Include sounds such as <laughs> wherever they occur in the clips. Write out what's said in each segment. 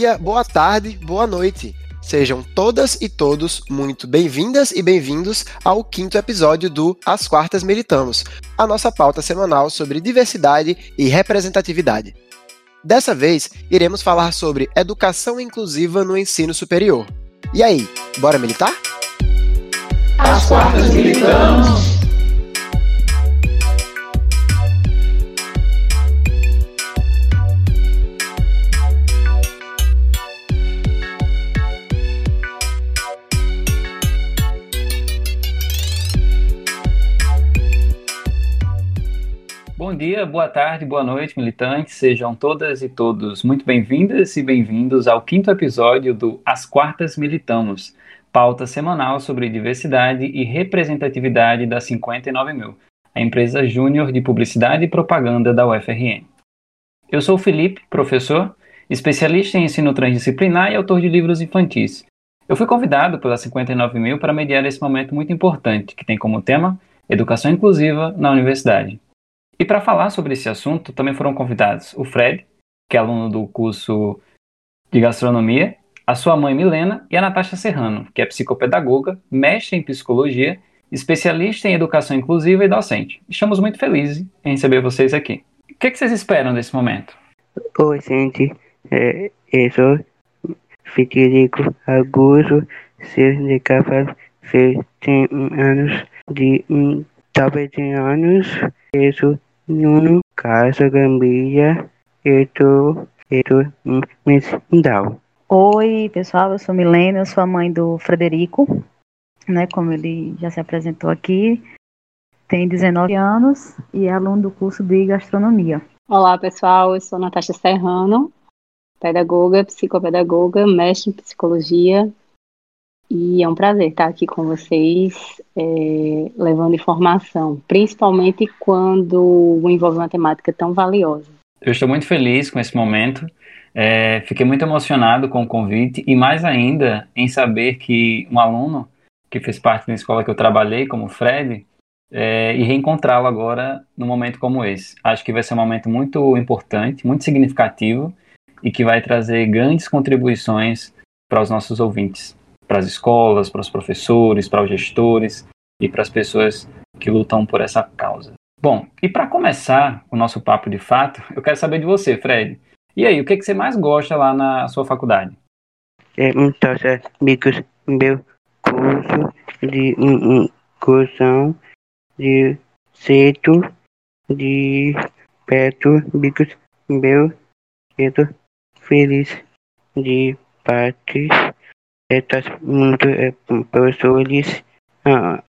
Dia, boa tarde, boa noite. Sejam todas e todos muito bem-vindas e bem-vindos ao quinto episódio do As Quartas Militamos, a nossa pauta semanal sobre diversidade e representatividade. Dessa vez, iremos falar sobre educação inclusiva no ensino superior. E aí, bora militar? As Quartas Militamos! Bom dia, boa tarde, boa noite, militantes. Sejam todas e todos muito bem-vindas e bem-vindos ao quinto episódio do As Quartas Militamos, pauta semanal sobre diversidade e representatividade da 59 mil, a empresa júnior de publicidade e propaganda da UFRN. Eu sou o Felipe, professor, especialista em ensino transdisciplinar e autor de livros infantis. Eu fui convidado pela 59 mil para mediar esse momento muito importante, que tem como tema Educação Inclusiva na Universidade. E para falar sobre esse assunto, também foram convidados o Fred, que é aluno do curso de gastronomia, a sua mãe Milena e a Natasha Serrano, que é psicopedagoga, mestre em psicologia, especialista em educação inclusiva e docente. Estamos muito felizes em receber vocês aqui. O que, é que vocês esperam desse momento? Oi, gente. É, eu sou Federico Augusto Silva de Carvalho, tenho anos de talvez anos. Eu sou Nuno Casa Gambia, Eto, Eto Mendal. Oi, pessoal, eu sou Milena, eu sou a mãe do Frederico, né, como ele já se apresentou aqui. Tem 19 anos e é aluno do curso de gastronomia. Olá, pessoal, eu sou Natasha Serrano, pedagoga, psicopedagoga, mestre em psicologia e é um prazer estar aqui com vocês, é, levando informação, principalmente quando envolve uma temática tão valiosa. Eu estou muito feliz com esse momento. É, fiquei muito emocionado com o convite e mais ainda em saber que um aluno que fez parte da escola que eu trabalhei, como o Fred, é, e reencontrá-lo agora num momento como esse. Acho que vai ser um momento muito importante, muito significativo e que vai trazer grandes contribuições para os nossos ouvintes para as escolas, para os professores, para os gestores e para as pessoas que lutam por essa causa. Bom, e para começar o nosso papo de fato, eu quero saber de você, Fred. E aí, o que, é que você mais gosta lá na sua faculdade? É, então, amigos, meu curso de inclusão de cedo de perto, bicos, meu, eu feliz de participar estas professores ah,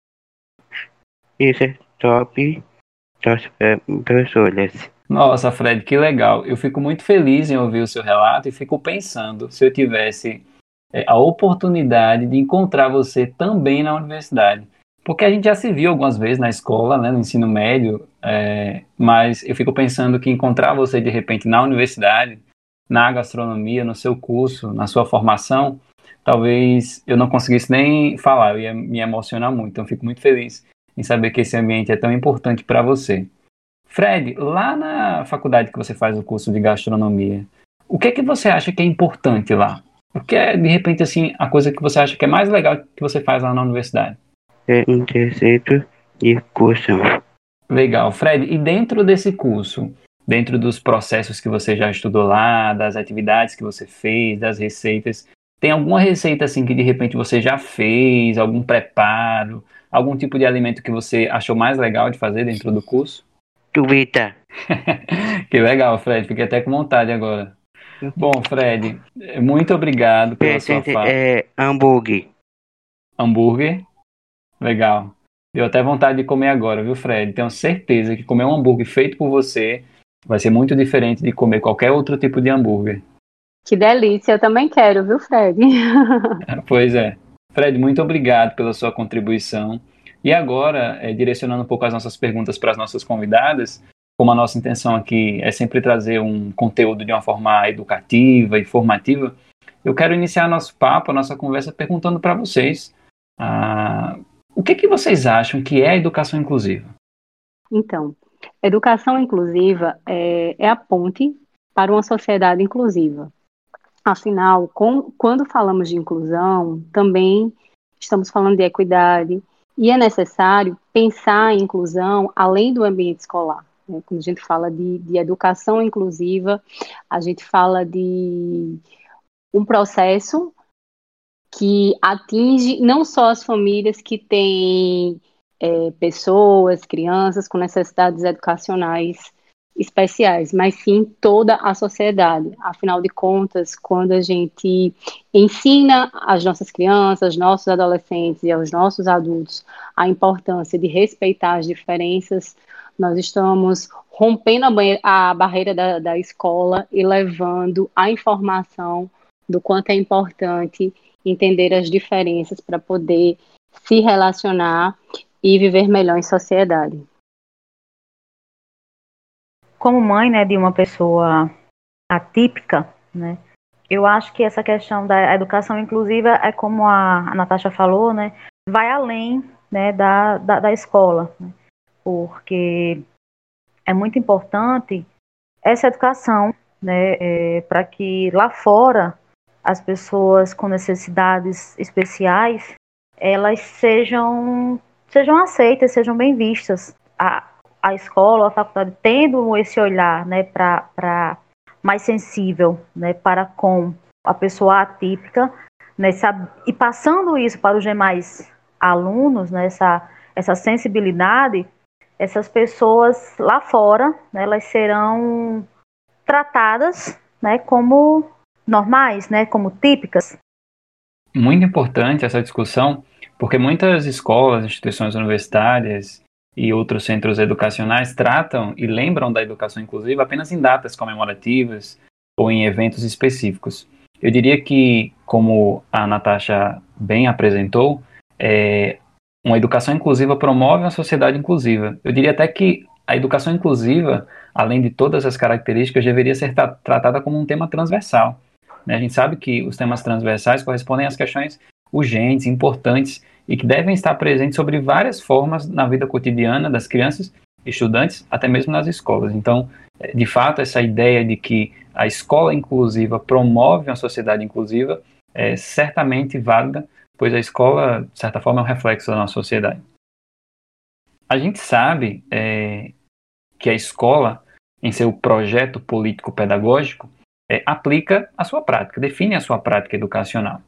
isso top das professores. Nossa, Fred, que legal. Eu fico muito feliz em ouvir o seu relato e fico pensando se eu tivesse é, a oportunidade de encontrar você também na universidade. Porque a gente já se viu algumas vezes na escola, né, no ensino médio, é, mas eu fico pensando que encontrar você de repente na universidade, na gastronomia, no seu curso, na sua formação, talvez eu não conseguisse nem falar, eu ia me emocionar muito. Então, fico muito feliz em saber que esse ambiente é tão importante para você. Fred, lá na faculdade que você faz o curso de gastronomia, o que é que você acha que é importante lá? O que é, de repente, assim, a coisa que você acha que é mais legal que você faz lá na universidade? É terceiro de curso. Legal. Fred, e dentro desse curso, dentro dos processos que você já estudou lá, das atividades que você fez, das receitas, tem alguma receita assim que de repente você já fez, algum preparo, algum tipo de alimento que você achou mais legal de fazer dentro do curso? Twitter. <laughs> que legal, Fred. Fiquei até com vontade agora. Bom, Fred, muito obrigado pela é, sua fala. É hambúrguer. Hambúrguer? Legal. Deu até vontade de comer agora, viu, Fred? Tenho certeza que comer um hambúrguer feito por você vai ser muito diferente de comer qualquer outro tipo de hambúrguer. Que delícia, eu também quero, viu, Fred? <laughs> pois é. Fred, muito obrigado pela sua contribuição. E agora, é, direcionando um pouco as nossas perguntas para as nossas convidadas, como a nossa intenção aqui é sempre trazer um conteúdo de uma forma educativa e formativa, eu quero iniciar nosso papo, a nossa conversa, perguntando para vocês ah, o que, que vocês acham que é a educação inclusiva? Então, educação inclusiva é, é a ponte para uma sociedade inclusiva. Afinal, com, quando falamos de inclusão, também estamos falando de equidade e é necessário pensar em inclusão além do ambiente escolar. Né? Quando a gente fala de, de educação inclusiva, a gente fala de um processo que atinge não só as famílias que têm é, pessoas, crianças com necessidades educacionais especiais, mas sim toda a sociedade. Afinal de contas, quando a gente ensina às nossas crianças, nossos adolescentes e aos nossos adultos a importância de respeitar as diferenças, nós estamos rompendo a, a barreira da, da escola e levando a informação do quanto é importante entender as diferenças para poder se relacionar e viver melhor em sociedade como mãe, né, de uma pessoa atípica, né, eu acho que essa questão da educação inclusiva é como a, a Natasha falou, né, vai além, né, da, da, da escola, né, porque é muito importante essa educação, né, é, para que lá fora as pessoas com necessidades especiais elas sejam sejam aceitas, sejam bem vistas. A, a escola, a faculdade tendo esse olhar, né, para mais sensível, né, para com a pessoa atípica, né, sabe, e passando isso para os demais alunos, né, essa, essa sensibilidade, essas pessoas lá fora, né, elas serão tratadas, né, como normais, né, como típicas. Muito importante essa discussão, porque muitas escolas, instituições universitárias e outros centros educacionais tratam e lembram da educação inclusiva apenas em datas comemorativas ou em eventos específicos. Eu diria que, como a Natasha bem apresentou, é, uma educação inclusiva promove uma sociedade inclusiva. Eu diria até que a educação inclusiva, além de todas as características, deveria ser tratada como um tema transversal. Né? A gente sabe que os temas transversais correspondem às questões urgentes, importantes e que devem estar presentes sobre várias formas na vida cotidiana das crianças, estudantes, até mesmo nas escolas. Então, é, de fato, essa ideia de que a escola inclusiva promove uma sociedade inclusiva é certamente válida, pois a escola, de certa forma, é um reflexo da nossa sociedade. A gente sabe é, que a escola, em seu projeto político-pedagógico, é, aplica a sua prática, define a sua prática educacional.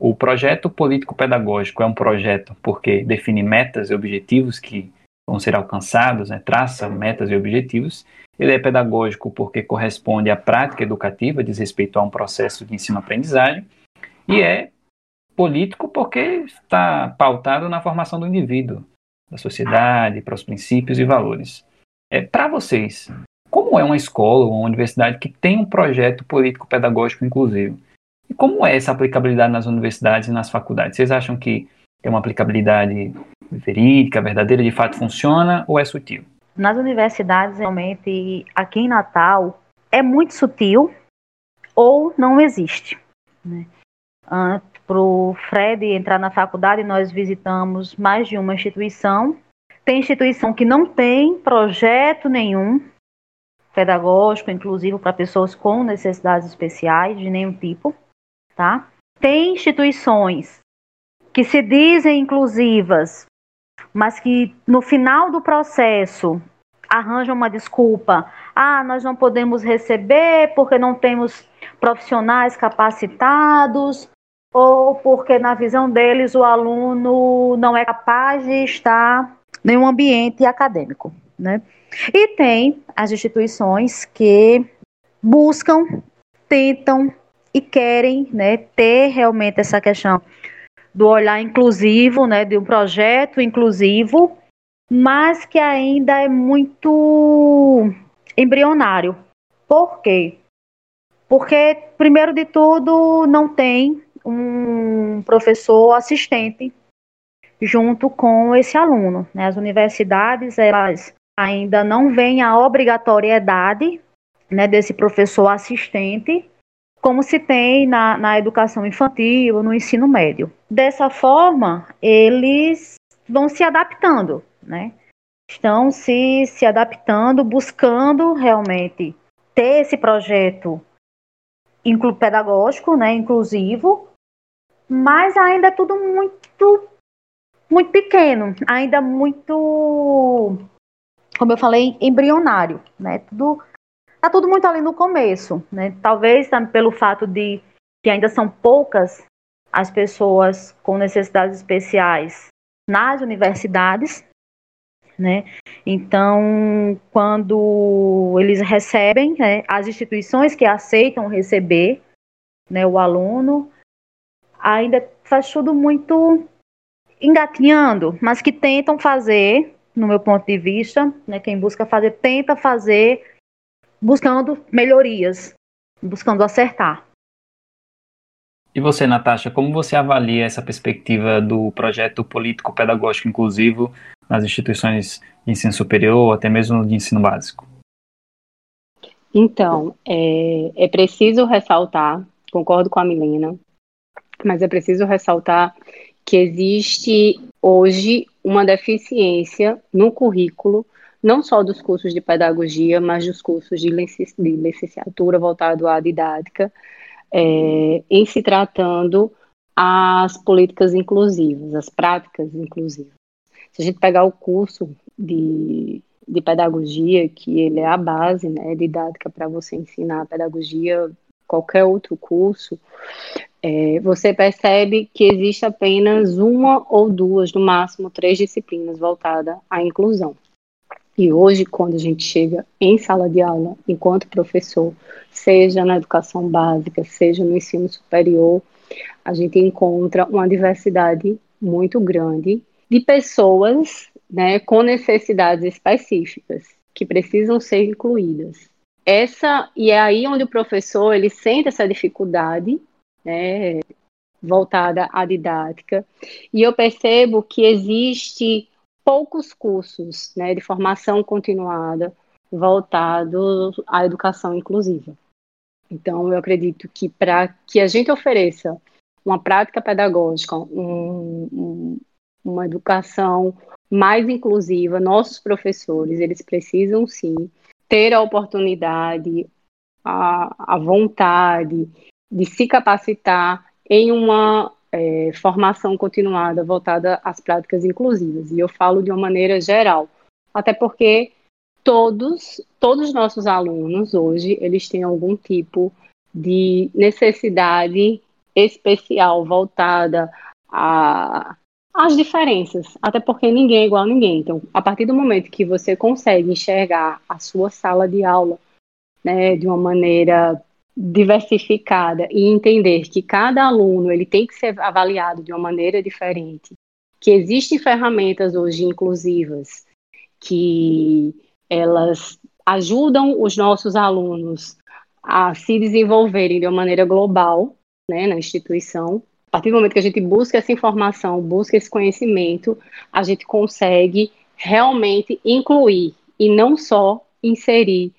O projeto político-pedagógico é um projeto porque define metas e objetivos que vão ser alcançados, né, traça metas e objetivos. Ele é pedagógico porque corresponde à prática educativa, diz respeito a um processo de ensino-aprendizagem. E é político porque está pautado na formação do indivíduo, da sociedade, para os princípios e valores. É, para vocês, como é uma escola ou uma universidade que tem um projeto político-pedagógico inclusivo? E como é essa aplicabilidade nas universidades e nas faculdades? Vocês acham que é uma aplicabilidade verídica, verdadeira, de fato funciona ou é sutil? Nas universidades, realmente, aqui em Natal, é muito sutil ou não existe. Né? Para o Fred entrar na faculdade, nós visitamos mais de uma instituição. Tem instituição que não tem projeto nenhum pedagógico, inclusive para pessoas com necessidades especiais de nenhum tipo tá? Tem instituições que se dizem inclusivas, mas que no final do processo arranjam uma desculpa. Ah, nós não podemos receber porque não temos profissionais capacitados, ou porque na visão deles o aluno não é capaz de estar em um ambiente acadêmico, né? E tem as instituições que buscam, tentam e querem né, ter realmente essa questão do olhar inclusivo, né, de um projeto inclusivo, mas que ainda é muito embrionário. Por quê? Porque, primeiro de tudo, não tem um professor assistente junto com esse aluno. Né? As universidades, elas ainda não veem a obrigatoriedade né, desse professor assistente como se tem na, na educação infantil, no ensino médio. Dessa forma, eles vão se adaptando, né? Estão se, se adaptando, buscando realmente ter esse projeto inclu pedagógico, né, inclusivo, mas ainda é tudo muito muito pequeno, ainda muito, como eu falei, embrionário, né? Tudo tá tudo muito ali no começo, né? Talvez pelo fato de que ainda são poucas as pessoas com necessidades especiais nas universidades, né? Então, quando eles recebem, né, as instituições que aceitam receber né, o aluno, ainda faz tudo muito engatinhando, mas que tentam fazer, no meu ponto de vista, né, quem busca fazer, tenta fazer buscando melhorias, buscando acertar. E você, Natasha, como você avalia essa perspectiva do projeto político-pedagógico inclusivo nas instituições de ensino superior ou até mesmo de ensino básico? Então, é, é preciso ressaltar, concordo com a Milena, mas é preciso ressaltar que existe hoje uma deficiência no currículo, não só dos cursos de pedagogia, mas dos cursos de licenciatura voltado à didática, é, em se tratando as políticas inclusivas, as práticas inclusivas. Se a gente pegar o curso de, de pedagogia, que ele é a base né, didática para você ensinar pedagogia, qualquer outro curso, é, você percebe que existe apenas uma ou duas, no máximo três disciplinas voltadas à inclusão. E hoje, quando a gente chega em sala de aula, enquanto professor, seja na educação básica, seja no ensino superior, a gente encontra uma diversidade muito grande de pessoas né, com necessidades específicas que precisam ser incluídas. Essa e é aí onde o professor ele sente essa dificuldade, né, voltada à didática, e eu percebo que existe poucos cursos né, de formação continuada voltados à educação inclusiva. Então, eu acredito que para que a gente ofereça uma prática pedagógica, um, um, uma educação mais inclusiva, nossos professores, eles precisam sim ter a oportunidade, a, a vontade de se capacitar em uma é, formação continuada voltada às práticas inclusivas. E eu falo de uma maneira geral, até porque todos, todos os nossos alunos hoje, eles têm algum tipo de necessidade especial voltada a, às diferenças, até porque ninguém é igual a ninguém. Então, a partir do momento que você consegue enxergar a sua sala de aula né, de uma maneira diversificada e entender que cada aluno ele tem que ser avaliado de uma maneira diferente, que existem ferramentas hoje inclusivas que elas ajudam os nossos alunos a se desenvolverem de uma maneira global, né, na instituição. A partir do momento que a gente busca essa informação, busca esse conhecimento, a gente consegue realmente incluir e não só inserir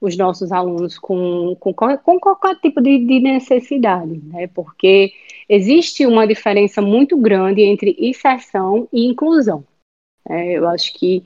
os nossos alunos com, com, com qualquer tipo de, de, necessidade, né? Porque existe uma diferença muito grande entre inserção e inclusão. É, eu acho que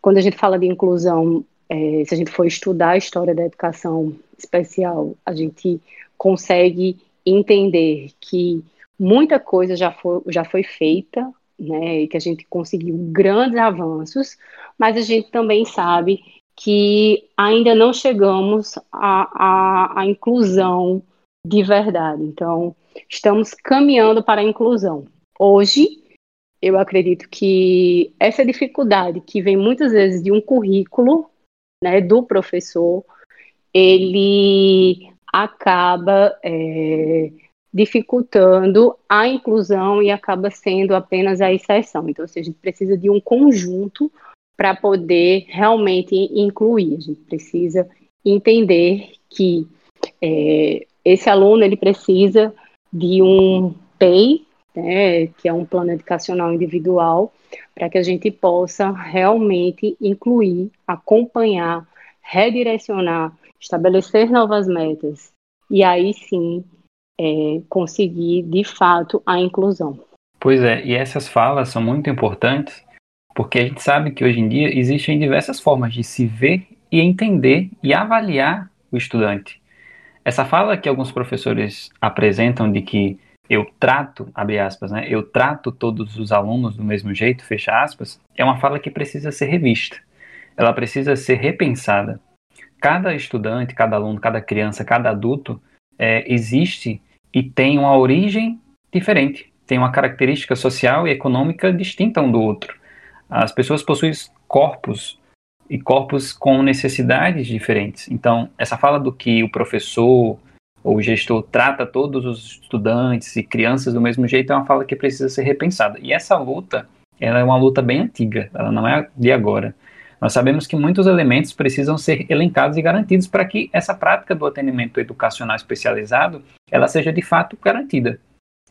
quando a gente fala de inclusão, é, se a gente for estudar a história da educação especial, a gente consegue entender que muita coisa já foi, já foi feita, né, e que a gente conseguiu grandes avanços, mas a gente também sabe que ainda não chegamos à, inclusão de verdade. Então, estamos caminhando para a inclusão. Hoje, eu acredito que essa dificuldade que vem muitas vezes de um currículo, né, do professor, ele acaba é, dificultando a inclusão e acaba sendo apenas a exceção. Então, a gente precisa de um conjunto para poder realmente incluir. A gente precisa entender que é, esse aluno ele precisa de um PEI, né, que é um plano educacional individual, para que a gente possa realmente incluir, acompanhar, redirecionar, estabelecer novas metas e aí sim é, conseguir de fato a inclusão. Pois é, e essas falas são muito importantes porque a gente sabe que hoje em dia existem diversas formas de se ver e entender e avaliar o estudante. Essa fala que alguns professores apresentam de que eu trato, abre aspas, né, eu trato todos os alunos do mesmo jeito, fecha aspas, é uma fala que precisa ser revista. Ela precisa ser repensada. Cada estudante, cada aluno, cada criança, cada adulto é, existe e tem uma origem diferente, tem uma característica social e econômica distinta um do outro. As pessoas possuem corpos e corpos com necessidades diferentes. Então, essa fala do que o professor ou o gestor trata todos os estudantes e crianças do mesmo jeito é uma fala que precisa ser repensada. E essa luta, ela é uma luta bem antiga, ela não é de agora. Nós sabemos que muitos elementos precisam ser elencados e garantidos para que essa prática do atendimento educacional especializado, ela seja de fato garantida.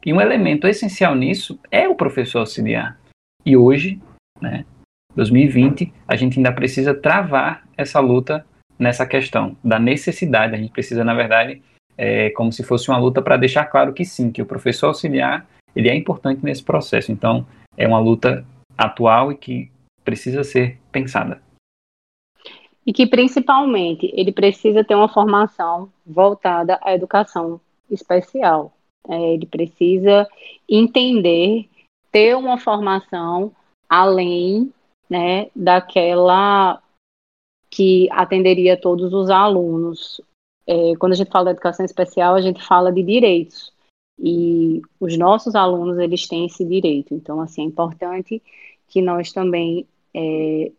E um elemento essencial nisso é o professor auxiliar. E hoje, né, 2020, a gente ainda precisa travar essa luta nessa questão da necessidade. A gente precisa, na verdade, é, como se fosse uma luta para deixar claro que sim, que o professor auxiliar ele é importante nesse processo. Então, é uma luta atual e que precisa ser pensada. E que, principalmente, ele precisa ter uma formação voltada à educação especial. É, ele precisa entender, ter uma formação além né, daquela que atenderia todos os alunos. É, quando a gente fala da educação especial, a gente fala de direitos. E os nossos alunos, eles têm esse direito. Então, assim, é importante que nós também é,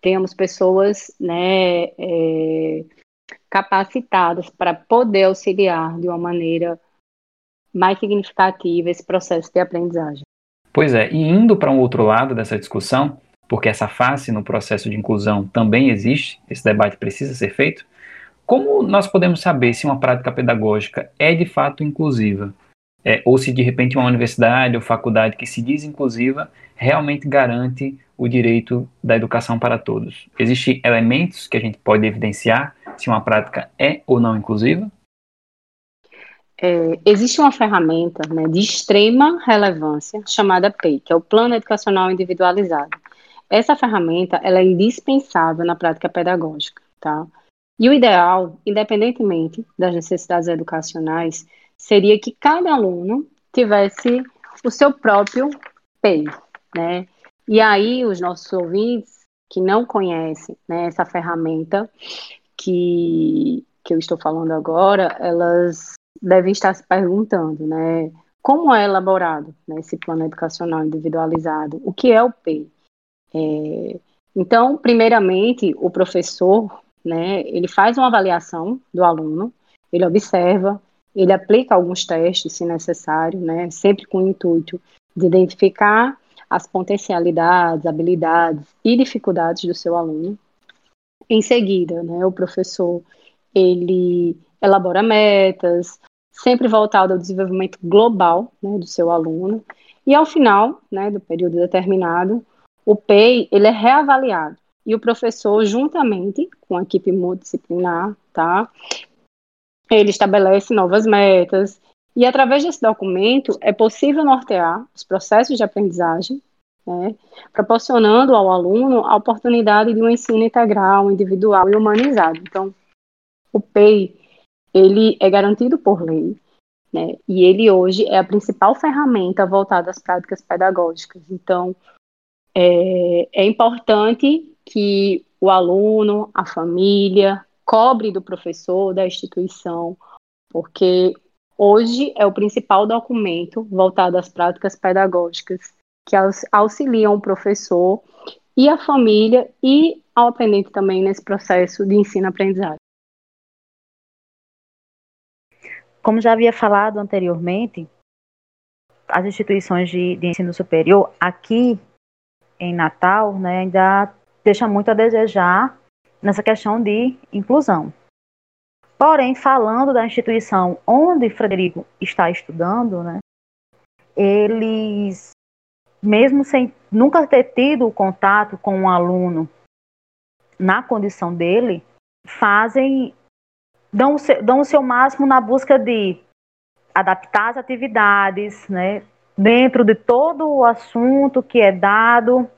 tenhamos pessoas né, é, capacitadas para poder auxiliar de uma maneira mais significativa esse processo de aprendizagem. Pois é, e indo para um outro lado dessa discussão, porque essa face no processo de inclusão também existe, esse debate precisa ser feito, como nós podemos saber se uma prática pedagógica é de fato inclusiva? É, ou se de repente uma universidade ou faculdade que se diz inclusiva realmente garante o direito da educação para todos? Existem elementos que a gente pode evidenciar se uma prática é ou não inclusiva? É, existe uma ferramenta né, de extrema relevância chamada PEI, que é o Plano Educacional Individualizado. Essa ferramenta é indispensável na prática pedagógica, tá? E o ideal, independentemente das necessidades educacionais, seria que cada aluno tivesse o seu próprio PEI, né? E aí os nossos ouvintes que não conhecem né, essa ferramenta que, que eu estou falando agora, elas devem estar se perguntando, né? Como é elaborado né, esse plano educacional individualizado? O que é o PEI? É, então, primeiramente, o professor, né, ele faz uma avaliação do aluno, ele observa, ele aplica alguns testes, se necessário, né, sempre com o intuito de identificar as potencialidades, habilidades e dificuldades do seu aluno. Em seguida, né, o professor ele elabora metas, sempre voltado ao desenvolvimento global né, do seu aluno. E ao final né, do período determinado, o PEI ele é reavaliado e o professor, juntamente com a equipe multidisciplinar, tá, ele estabelece novas metas e através desse documento é possível nortear os processos de aprendizagem, né, proporcionando ao aluno a oportunidade de um ensino integral, individual e humanizado. Então, o PEI ele é garantido por lei, né, e ele hoje é a principal ferramenta voltada às práticas pedagógicas. Então, é, é importante que o aluno, a família, cobre do professor, da instituição, porque hoje é o principal documento voltado às práticas pedagógicas que auxiliam o professor e a família e ao aprendente também nesse processo de ensino-aprendizagem. Como já havia falado anteriormente, as instituições de, de ensino superior aqui em Natal, né, ainda deixa muito a desejar nessa questão de inclusão. Porém, falando da instituição onde Frederico está estudando, né, eles, mesmo sem nunca ter tido contato com um aluno na condição dele, fazem, dão, dão o seu máximo na busca de adaptar as atividades, né, dentro de todo o assunto que é dado,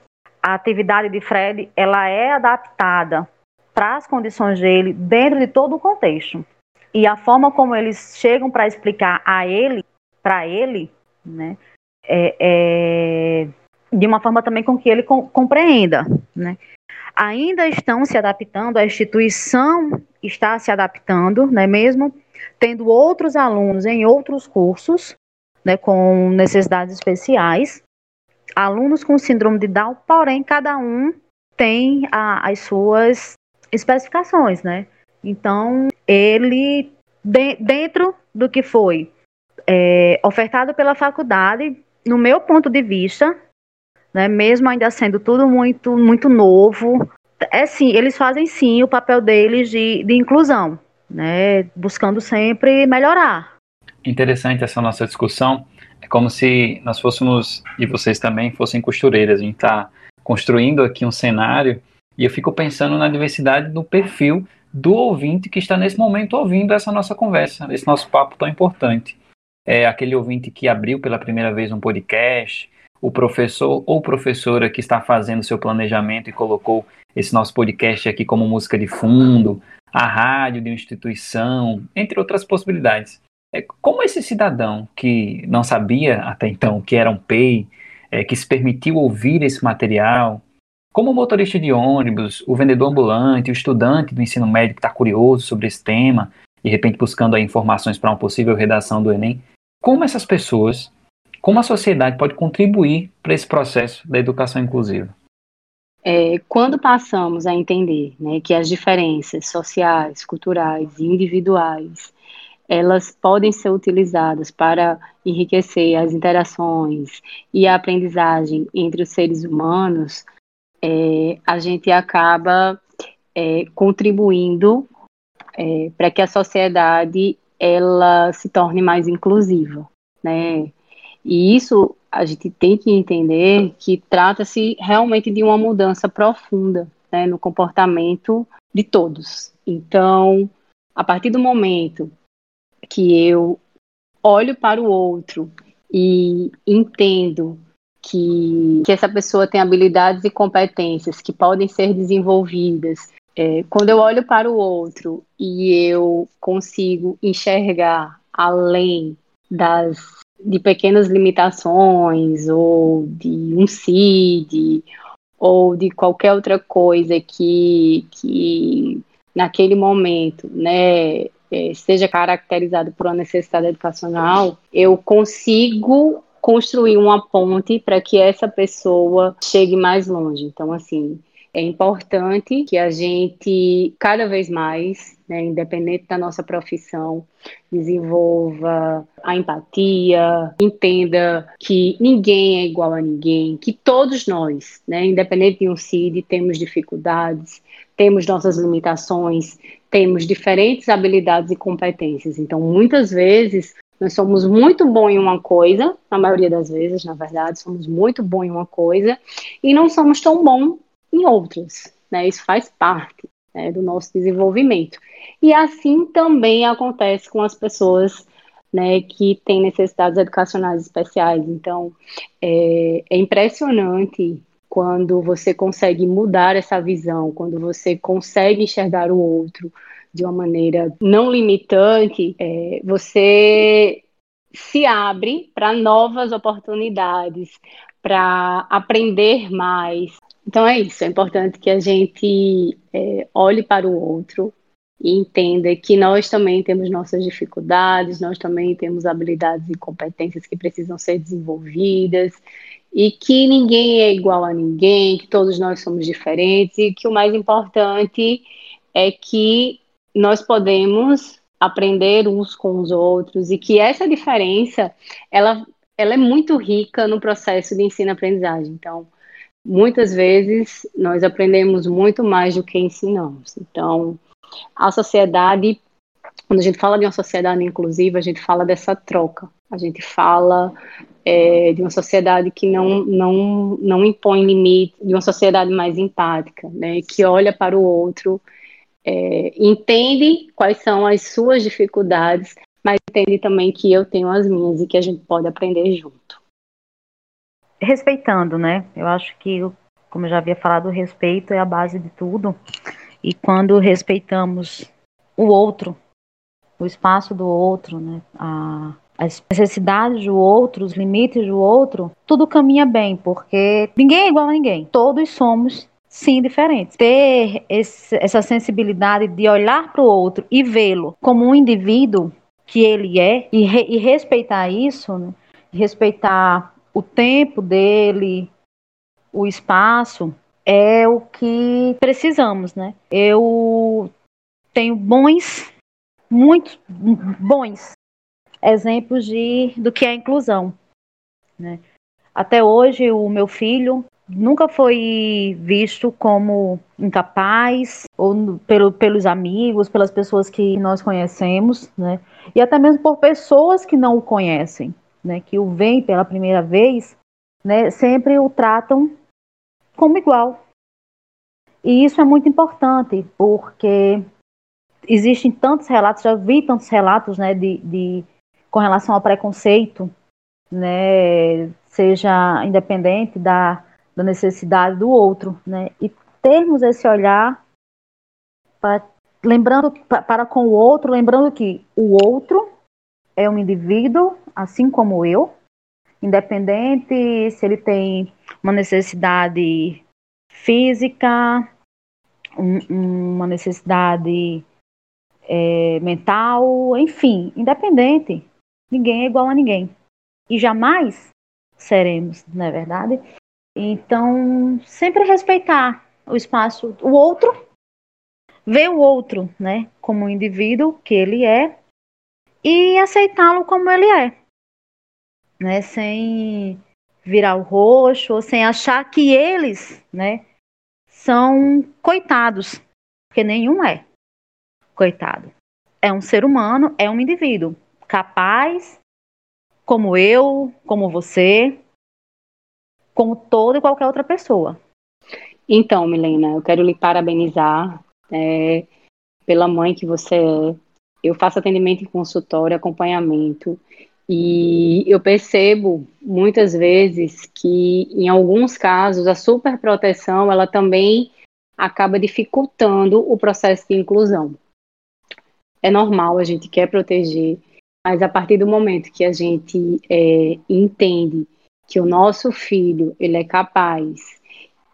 a atividade de Fred ela é adaptada para as condições dele dentro de todo o contexto. e a forma como eles chegam para explicar a ele, para ele, né, é, é, de uma forma também com que ele com, compreenda, né. Ainda estão se adaptando, a instituição está se adaptando, né, mesmo tendo outros alunos em outros cursos, né, com necessidades especiais, alunos com síndrome de Down, porém cada um tem a, as suas especificações, né? Então, ele, de, dentro do que foi é, ofertado pela faculdade, no meu ponto de vista, né, mesmo ainda sendo tudo muito, muito novo, é sim, eles fazem sim o papel deles de, de inclusão, né, buscando sempre melhorar. Interessante essa nossa discussão. É como se nós fôssemos, e vocês também, fossem costureiras. A gente está construindo aqui um cenário e eu fico pensando na diversidade do perfil do ouvinte que está nesse momento ouvindo essa nossa conversa, esse nosso papo tão importante. É aquele ouvinte que abriu pela primeira vez um podcast, o professor ou professora que está fazendo seu planejamento e colocou esse nosso podcast aqui como música de fundo, a rádio de uma instituição, entre outras possibilidades. É, como esse cidadão que não sabia até então que era um PEI, é, que se permitiu ouvir esse material, como o motorista de ônibus, o vendedor ambulante, o estudante do ensino médio que está curioso sobre esse tema, de repente buscando informações para uma possível redação do Enem, como essas pessoas, como a sociedade pode contribuir para esse processo da educação inclusiva? É, quando passamos a entender né, que as diferenças sociais, culturais e individuais elas podem ser utilizadas para enriquecer as interações e a aprendizagem entre os seres humanos, é, a gente acaba é, contribuindo é, para que a sociedade ela se torne mais inclusiva, né? E isso a gente tem que entender que trata-se realmente de uma mudança profunda né, no comportamento de todos. Então, a partir do momento que eu olho para o outro e entendo que, que essa pessoa tem habilidades e competências que podem ser desenvolvidas. É, quando eu olho para o outro e eu consigo enxergar além das de pequenas limitações ou de um CID ou de qualquer outra coisa que, que naquele momento, né, é, seja caracterizado por uma necessidade educacional, eu consigo construir uma ponte para que essa pessoa chegue mais longe. Então, assim, é importante que a gente, cada vez mais, né, independente da nossa profissão, desenvolva a empatia, entenda que ninguém é igual a ninguém, que todos nós, né, independente de um CID, temos dificuldades, temos nossas limitações, temos diferentes habilidades e competências. Então, muitas vezes, nós somos muito bons em uma coisa, na maioria das vezes, na verdade, somos muito bons em uma coisa e não somos tão bons em outras. Né? Isso faz parte né, do nosso desenvolvimento. E assim também acontece com as pessoas né, que têm necessidades educacionais especiais. Então, é, é impressionante quando você consegue mudar essa visão, quando você consegue enxergar o outro de uma maneira não limitante, é, você se abre para novas oportunidades, para aprender mais. Então é isso, é importante que a gente é, olhe para o outro e entenda que nós também temos nossas dificuldades, nós também temos habilidades e competências que precisam ser desenvolvidas e que ninguém é igual a ninguém, que todos nós somos diferentes e que o mais importante é que nós podemos aprender uns com os outros e que essa diferença ela, ela é muito rica no processo de ensino-aprendizagem. Então, muitas vezes nós aprendemos muito mais do que ensinamos. Então, a sociedade, quando a gente fala de uma sociedade inclusiva, a gente fala dessa troca. A gente fala é, de uma sociedade que não, não, não impõe limite, de uma sociedade mais empática, né, que olha para o outro, é, entende quais são as suas dificuldades, mas entende também que eu tenho as minhas e que a gente pode aprender junto. Respeitando, né? Eu acho que, como eu já havia falado, o respeito é a base de tudo. E quando respeitamos o outro, o espaço do outro, né? A, as necessidades do outro, os limites do outro, tudo caminha bem, porque ninguém é igual a ninguém. Todos somos sim diferentes. Ter esse, essa sensibilidade de olhar para o outro e vê-lo como um indivíduo que ele é e, re, e respeitar isso, né? respeitar o tempo dele, o espaço, é o que precisamos, né? Eu tenho bons, muitos bons exemplos de, do que é inclusão. Né? Até hoje, o meu filho nunca foi visto como incapaz, ou pelo, pelos amigos, pelas pessoas que nós conhecemos, né? e até mesmo por pessoas que não o conhecem, né? que o veem pela primeira vez, né? sempre o tratam como igual. E isso é muito importante, porque existem tantos relatos, já vi tantos relatos né, de, de com relação ao preconceito, né, seja independente da, da necessidade do outro, né, e termos esse olhar para, lembrando para com o outro, lembrando que o outro é um indivíduo, assim como eu, independente se ele tem uma necessidade física, um, uma necessidade é, mental, enfim, independente. Ninguém é igual a ninguém. E jamais seremos, não é verdade? Então, sempre respeitar o espaço, o outro, ver o outro, né, como um indivíduo que ele é e aceitá-lo como ele é, né, sem virar o roxo ou sem achar que eles, né, são coitados, porque nenhum é coitado. É um ser humano, é um indivíduo capaz, como eu, como você, como toda e qualquer outra pessoa. Então, Milena, eu quero lhe parabenizar é, pela mãe que você é. Eu faço atendimento em consultório, acompanhamento, e eu percebo muitas vezes que, em alguns casos, a superproteção ela também acaba dificultando o processo de inclusão. É normal, a gente quer proteger, mas a partir do momento que a gente é, entende que o nosso filho ele é capaz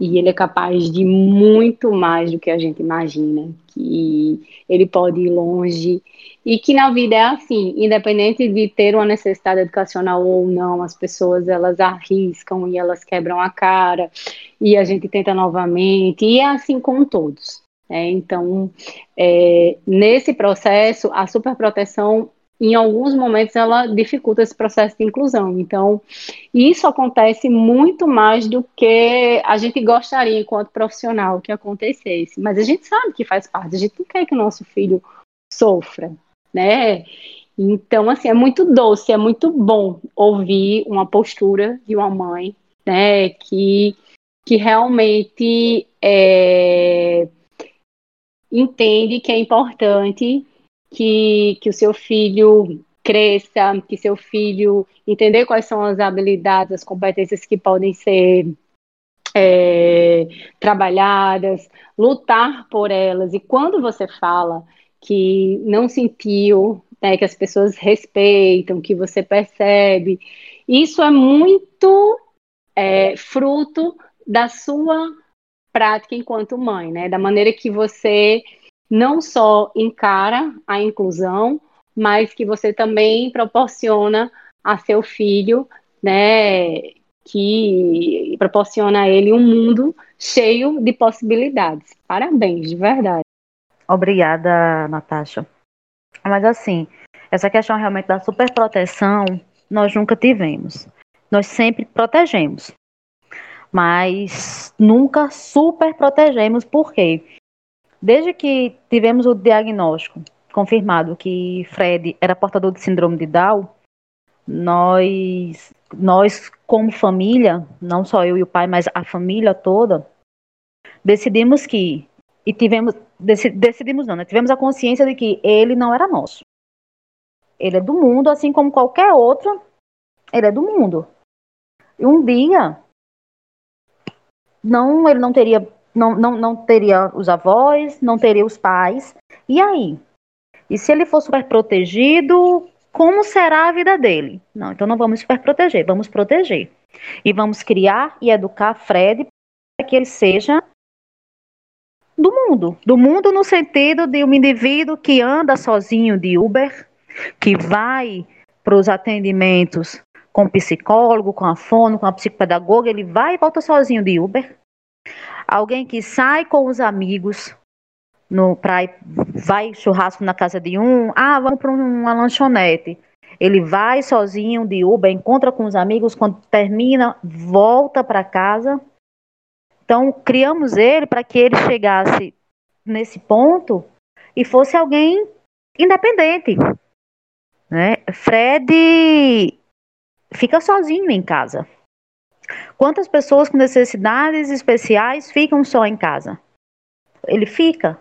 e ele é capaz de muito mais do que a gente imagina, que ele pode ir longe e que na vida é assim, independente de ter uma necessidade educacional ou não, as pessoas elas arriscam e elas quebram a cara e a gente tenta novamente e é assim com todos. Né? Então, é, nesse processo, a superproteção em alguns momentos ela dificulta esse processo de inclusão. Então, isso acontece muito mais do que a gente gostaria enquanto profissional que acontecesse. Mas a gente sabe que faz parte, a gente não quer que o nosso filho sofra, né? Então, assim, é muito doce, é muito bom ouvir uma postura de uma mãe, né, que, que realmente é, entende que é importante que, que o seu filho cresça, que seu filho entender quais são as habilidades, as competências que podem ser é, trabalhadas, lutar por elas. E quando você fala que não sentiu, né, que as pessoas respeitam, que você percebe, isso é muito é, fruto da sua prática enquanto mãe, né? Da maneira que você não só encara a inclusão, mas que você também proporciona a seu filho, né, que proporciona a ele um mundo cheio de possibilidades. Parabéns, de verdade. Obrigada, Natasha. Mas assim, essa questão realmente da superproteção, nós nunca tivemos. Nós sempre protegemos. Mas nunca super protegemos, por quê? Desde que tivemos o diagnóstico confirmado que Fred era portador de síndrome de Down, nós, nós como família, não só eu e o pai, mas a família toda, decidimos que e tivemos decidimos não, né? tivemos a consciência de que ele não era nosso. Ele é do mundo, assim como qualquer outro, ele é do mundo. E um dia não ele não teria não, não, não teria os avós, não teria os pais. E aí? E se ele for super protegido, como será a vida dele? Não, então não vamos super proteger, vamos proteger. E vamos criar e educar Fred para que ele seja do mundo. Do mundo no sentido de um indivíduo que anda sozinho de Uber, que vai para os atendimentos com o psicólogo, com a fono, com a psicopedagoga, ele vai e volta sozinho de Uber. Alguém que sai com os amigos no pra, vai churrasco na casa de um, ah, vamos para uma lanchonete. Ele vai sozinho de Uber, encontra com os amigos, quando termina, volta para casa. Então, criamos ele para que ele chegasse nesse ponto e fosse alguém independente. Né? Fred fica sozinho em casa. Quantas pessoas com necessidades especiais ficam só em casa? Ele fica.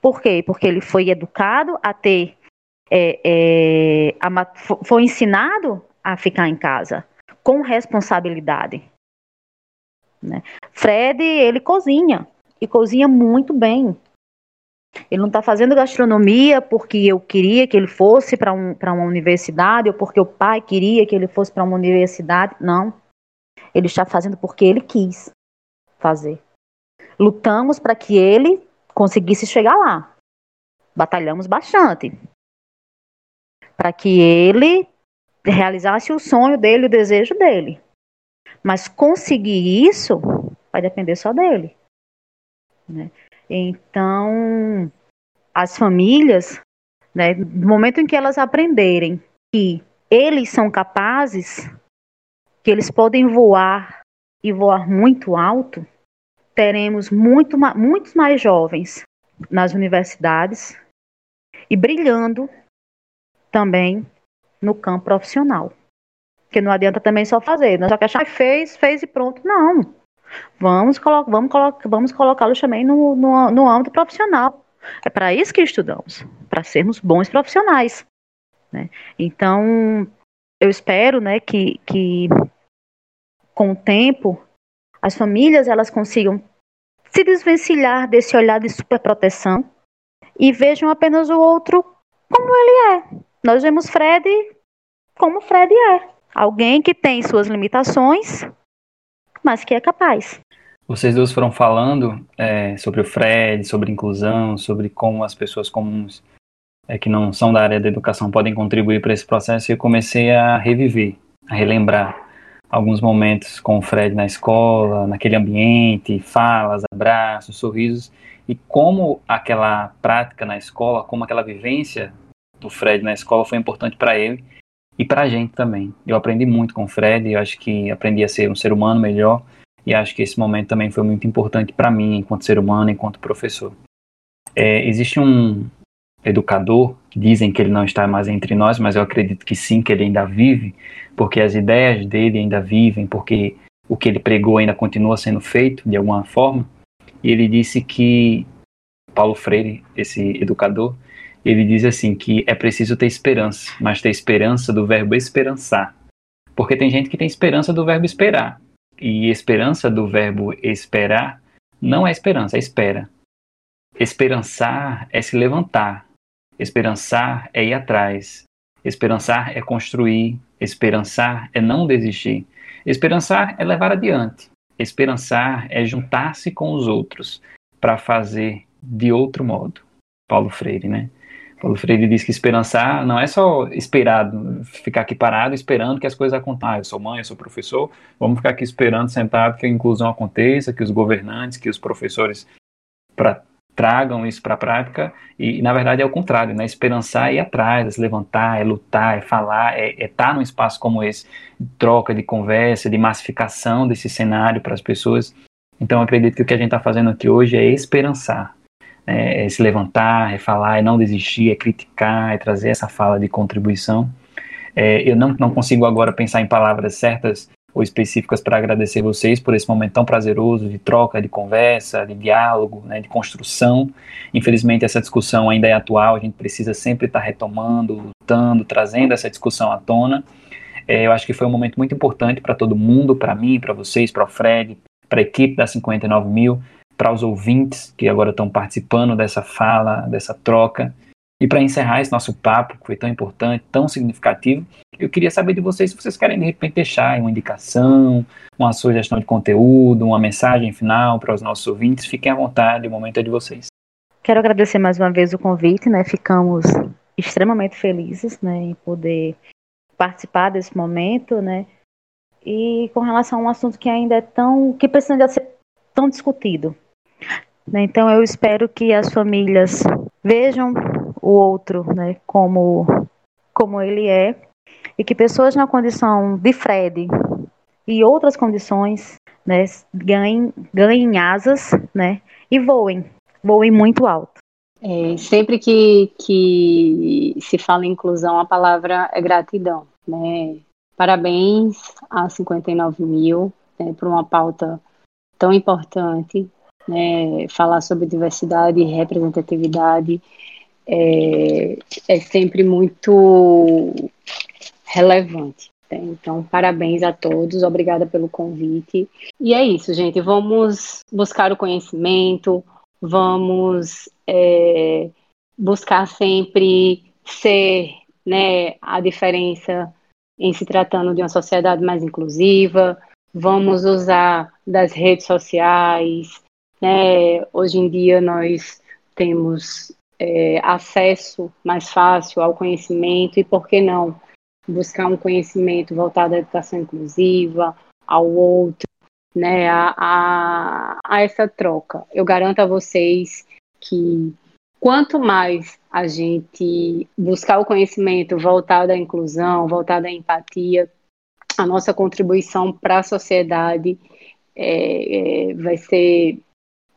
Por quê? Porque ele foi educado a ter. É, é, a, foi ensinado a ficar em casa com responsabilidade. Né? Fred, ele cozinha e cozinha muito bem. Ele não está fazendo gastronomia porque eu queria que ele fosse para um, uma universidade ou porque o pai queria que ele fosse para uma universidade. Não. Ele está fazendo porque ele quis fazer. Lutamos para que ele conseguisse chegar lá. Batalhamos bastante para que ele realizasse o sonho dele, o desejo dele. Mas conseguir isso vai depender só dele. Né? Então, as famílias, né, no momento em que elas aprenderem que eles são capazes, que eles podem voar e voar muito alto, teremos muito, muitos mais jovens nas universidades e brilhando também no campo profissional. Porque não adianta também só fazer, não só que achar fez, fez e pronto. Não. Vamos, colo vamos, colo vamos colocá-los também no, no, no âmbito profissional. É para isso que estudamos, para sermos bons profissionais. Né? Então, eu espero né, que, que com o tempo as famílias elas consigam se desvencilhar desse olhar de superproteção e vejam apenas o outro como ele é. Nós vemos Fred como Fred é. Alguém que tem suas limitações, mas que é capaz. Vocês dois foram falando é, sobre o Fred, sobre inclusão, sobre como as pessoas comuns é, que não são da área da educação podem contribuir para esse processo e eu comecei a reviver, a relembrar alguns momentos com o Fred na escola, naquele ambiente, falas, abraços, sorrisos, e como aquela prática na escola, como aquela vivência do Fred na escola foi importante para ele e para a gente também. Eu aprendi muito com o Fred, eu acho que aprendi a ser um ser humano melhor e acho que esse momento também foi muito importante para mim, enquanto ser humano, enquanto professor. É, existe um educador, dizem que ele não está mais entre nós, mas eu acredito que sim, que ele ainda vive, porque as ideias dele ainda vivem, porque o que ele pregou ainda continua sendo feito de alguma forma. E ele disse que Paulo Freire, esse educador, ele diz assim que é preciso ter esperança, mas ter esperança do verbo esperançar. Porque tem gente que tem esperança do verbo esperar. E esperança do verbo esperar não é esperança, é espera. Esperançar é se levantar. Esperançar é ir atrás. Esperançar é construir. Esperançar é não desistir. Esperançar é levar adiante. Esperançar é juntar-se com os outros para fazer de outro modo. Paulo Freire, né? Paulo Freire diz que esperançar não é só esperar, ficar aqui parado esperando que as coisas aconteçam. Ah, eu sou mãe, eu sou professor, vamos ficar aqui esperando, sentado, que a inclusão aconteça, que os governantes, que os professores pra, tragam isso para a prática. E, na verdade, é o contrário, né? Esperançar é ir atrás, é se levantar, é lutar, é falar, é, é estar num espaço como esse, de troca, de conversa, de massificação desse cenário para as pessoas. Então, acredito que o que a gente está fazendo aqui hoje é esperançar, é, é, se levantar, é falar, é não desistir, é criticar, é trazer essa fala de contribuição. É, eu não, não consigo agora pensar em palavras certas ou específicas para agradecer vocês por esse momento tão prazeroso de troca, de conversa, de diálogo, né, de construção. Infelizmente essa discussão ainda é atual, a gente precisa sempre estar tá retomando, lutando, trazendo essa discussão à tona. É, eu acho que foi um momento muito importante para todo mundo, para mim, para vocês, para o Fred, para a equipe da 59 mil, para os ouvintes que agora estão participando dessa fala, dessa troca. E para encerrar esse nosso papo, que foi tão importante, tão significativo, eu queria saber de vocês se vocês querem de repente deixar uma indicação, uma sugestão de conteúdo, uma mensagem final para os nossos ouvintes. Fiquem à vontade, o momento é de vocês. Quero agradecer mais uma vez o convite, né? Ficamos extremamente felizes, né, em poder participar desse momento, né? E com relação a um assunto que ainda é tão que precisa ser tão discutido. Né? Então eu espero que as famílias vejam o outro, né, como como ele é e que pessoas na condição de Fred e outras condições, né, ganhem, ganhem asas, né, e voem, voem muito alto. É, sempre que, que se fala em inclusão, a palavra é gratidão, né? Parabéns a 59 mil né, por uma pauta tão importante, né? Falar sobre diversidade e representatividade é, é sempre muito relevante. Né? Então, parabéns a todos, obrigada pelo convite. E é isso, gente. Vamos buscar o conhecimento, vamos é, buscar sempre ser né, a diferença em se tratando de uma sociedade mais inclusiva. Vamos usar das redes sociais. Né? Hoje em dia nós temos é, acesso mais fácil ao conhecimento e por que não buscar um conhecimento voltado à educação inclusiva, ao outro, né, a, a, a essa troca. Eu garanto a vocês que quanto mais a gente buscar o conhecimento voltado à inclusão, voltado à empatia, a nossa contribuição para a sociedade é, é, vai ser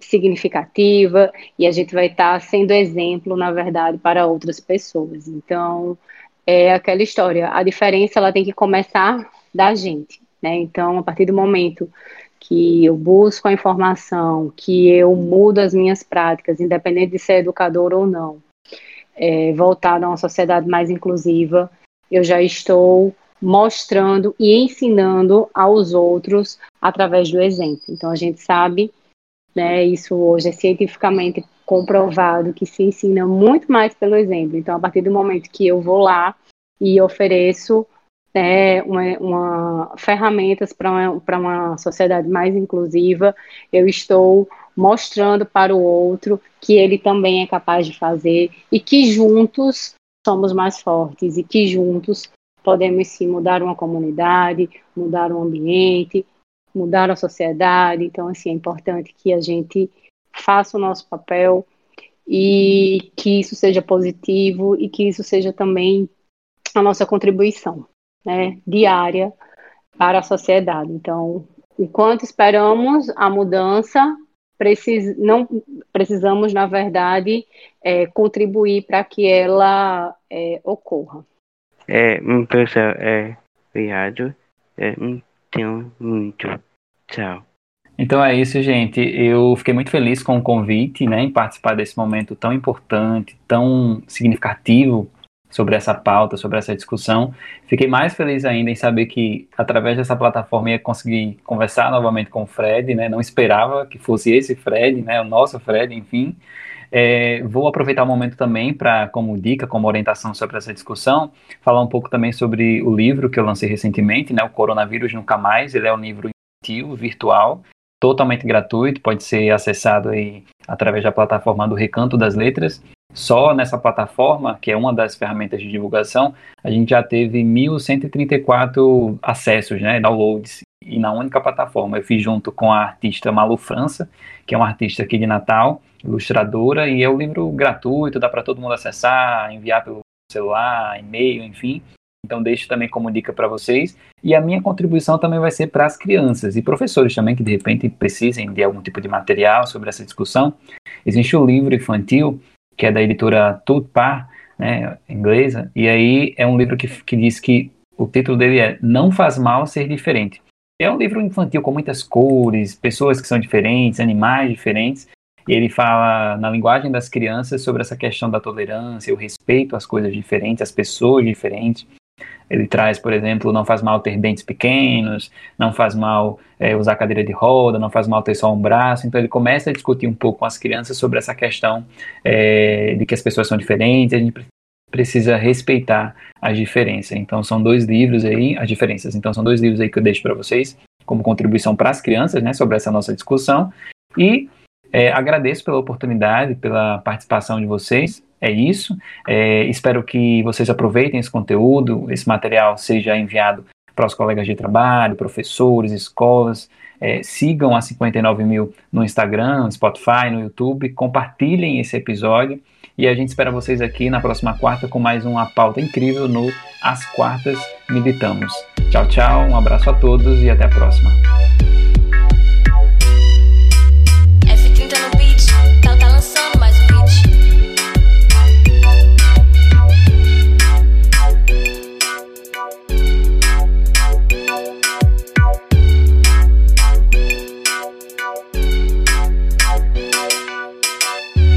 significativa e a gente vai estar tá sendo exemplo, na verdade, para outras pessoas. Então, é aquela história, a diferença ela tem que começar da gente, né? Então, a partir do momento que eu busco a informação, que eu mudo as minhas práticas, independente de ser educador ou não, é, voltada a uma sociedade mais inclusiva, eu já estou mostrando e ensinando aos outros através do exemplo. Então, a gente sabe né? Isso hoje é cientificamente comprovado que se ensina muito mais pelo exemplo. Então, a partir do momento que eu vou lá e ofereço né, uma, uma ferramentas para uma, uma sociedade mais inclusiva, eu estou mostrando para o outro que ele também é capaz de fazer e que juntos somos mais fortes e que juntos podemos sim mudar uma comunidade, mudar um ambiente, mudar a sociedade. Então, assim, é importante que a gente faça o nosso papel e que isso seja positivo e que isso seja também a nossa contribuição, né, diária para a sociedade. Então, enquanto esperamos a mudança, precis, não precisamos, na verdade, é, contribuir para que ela é, ocorra. É, pessoal, é, obrigado. É, tenho muito. Tchau. Então é isso, gente. Eu fiquei muito feliz com o convite, né, em participar desse momento tão importante, tão significativo sobre essa pauta, sobre essa discussão. Fiquei mais feliz ainda em saber que através dessa plataforma ia conseguir conversar novamente com o Fred, né? Não esperava que fosse esse Fred, né? O nosso Fred, enfim. É, vou aproveitar o momento também para, como dica, como orientação sobre essa discussão, falar um pouco também sobre o livro que eu lancei recentemente, né, o Coronavírus Nunca Mais. Ele é um livro infantil, virtual, totalmente gratuito, pode ser acessado aí através da plataforma do Recanto das Letras. Só nessa plataforma, que é uma das ferramentas de divulgação, a gente já teve 1.134 acessos, né, downloads, e na única plataforma. Eu fiz junto com a artista Malu França, que é uma artista aqui de Natal, ilustradora, e é um livro gratuito, dá para todo mundo acessar, enviar pelo celular, e-mail, enfim. Então deixo também como dica para vocês. E a minha contribuição também vai ser para as crianças e professores também que de repente precisem de algum tipo de material sobre essa discussão. Existe o livro infantil que é da editora Tutpar, né, inglesa, e aí é um livro que, que diz que o título dele é Não faz mal ser diferente. É um livro infantil com muitas cores, pessoas que são diferentes, animais diferentes, e ele fala na linguagem das crianças sobre essa questão da tolerância, o respeito às coisas diferentes, às pessoas diferentes. Ele traz, por exemplo, não faz mal ter dentes pequenos, não faz mal é, usar cadeira de roda, não faz mal ter só um braço. Então ele começa a discutir um pouco com as crianças sobre essa questão é, de que as pessoas são diferentes, a gente precisa respeitar as diferenças. Então são dois livros aí, as diferenças. Então são dois livros aí que eu deixo para vocês como contribuição para as crianças, né, sobre essa nossa discussão. E é, agradeço pela oportunidade, pela participação de vocês. É isso. É, espero que vocês aproveitem esse conteúdo, esse material seja enviado para os colegas de trabalho, professores, escolas. É, sigam a 59 mil no Instagram, no Spotify, no YouTube. Compartilhem esse episódio. E a gente espera vocês aqui na próxima quarta com mais uma pauta incrível no As Quartas Militamos. Tchau, tchau. Um abraço a todos e até a próxima.